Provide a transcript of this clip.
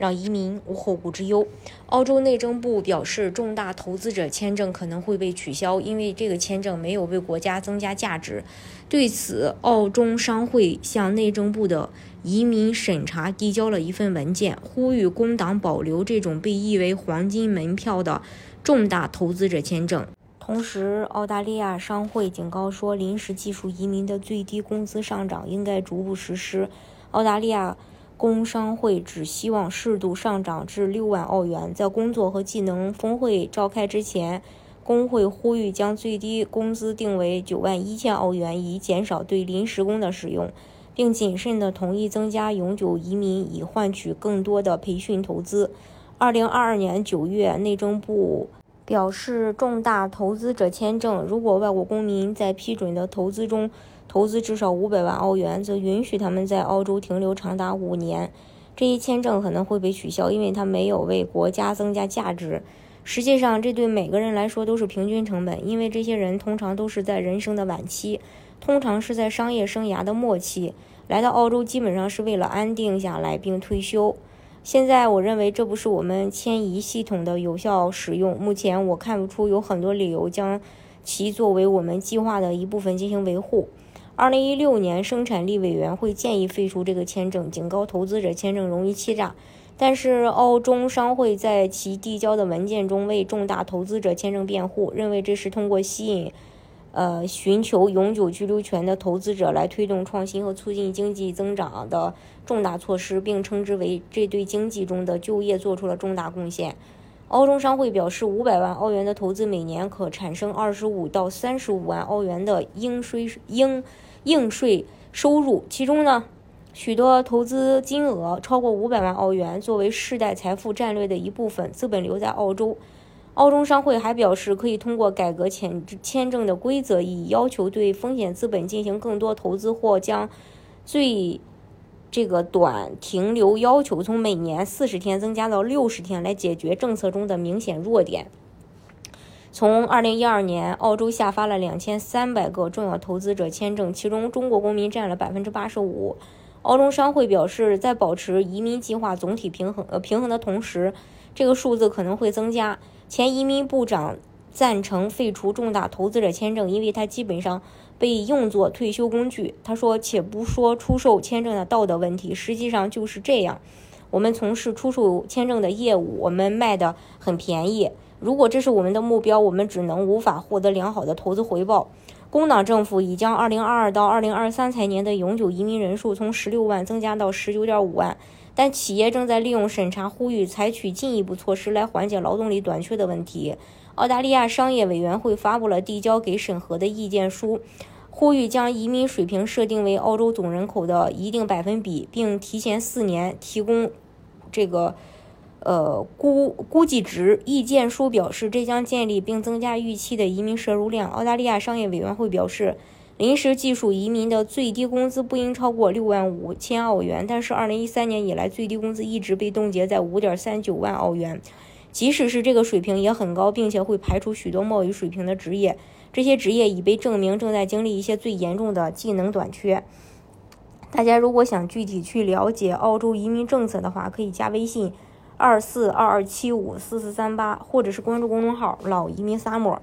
让移民无后顾之忧。澳洲内政部表示，重大投资者签证可能会被取消，因为这个签证没有为国家增加价值。对此，澳中商会向内政部的移民审查递交了一份文件，呼吁工党保留这种被誉为“黄金门票”的重大投资者签证。同时，澳大利亚商会警告说，临时技术移民的最低工资上涨应该逐步实施。澳大利亚。工商会只希望适度上涨至六万澳元。在工作和技能峰会召开之前，工会呼吁将最低工资定为九万一千澳元，以减少对临时工的使用，并谨慎地同意增加永久移民，以换取更多的培训投资。二零二二年九月，内政部表示，重大投资者签证如果外国公民在批准的投资中。投资至少五百万澳元，则允许他们在澳洲停留长达五年。这一签证可能会被取消，因为它没有为国家增加价值。实际上，这对每个人来说都是平均成本，因为这些人通常都是在人生的晚期，通常是在商业生涯的末期，来到澳洲基本上是为了安定下来并退休。现在，我认为这不是我们迁移系统的有效使用。目前，我看不出有很多理由将其作为我们计划的一部分进行维护。二零一六年，生产力委员会建议废除这个签证，警告投资者签证容易欺诈。但是，澳中商会在其递交的文件中为重大投资者签证辩护，认为这是通过吸引，呃，寻求永久居留权的投资者来推动创新和促进经济增长的重大措施，并称之为这对经济中的就业做出了重大贡献。澳中商会表示，五百万澳元的投资每年可产生二十五到三十五万澳元的应税应。应税收入，其中呢，许多投资金额超过五百万澳元，作为世代财富战略的一部分，资本留在澳洲。澳中商会还表示，可以通过改革签签证的规则，以要求对风险资本进行更多投资，或将最这个短停留要求从每年四十天增加到六十天，来解决政策中的明显弱点。从二零一二年，澳洲下发了两千三百个重要投资者签证，其中中国公民占了百分之八十五。澳中商会表示，在保持移民计划总体平衡呃平衡的同时，这个数字可能会增加。前移民部长赞成废除重大投资者签证，因为它基本上被用作退休工具。他说：“且不说出售签证的道德问题，实际上就是这样。我们从事出售签证的业务，我们卖的很便宜。”如果这是我们的目标，我们只能无法获得良好的投资回报。工党政府已将2022到2023财年的永久移民人数从16万增加到19.5万，但企业正在利用审查呼吁采取进一步措施来缓解劳动力短缺的问题。澳大利亚商业委员会发布了递交给审核的意见书，呼吁将移民水平设定为澳洲总人口的一定百分比，并提前四年提供这个。呃，估估计值意见书表示，这将建立并增加预期的移民摄入量。澳大利亚商业委员会表示，临时技术移民的最低工资不应超过六万五千澳元，但是二零一三年以来，最低工资一直被冻结在五点三九万澳元。即使是这个水平也很高，并且会排除许多贸易水平的职业。这些职业已被证明正在经历一些最严重的技能短缺。大家如果想具体去了解澳洲移民政策的话，可以加微信。二四二二七五四四三八，或者是关注公众号“老移民萨摩”，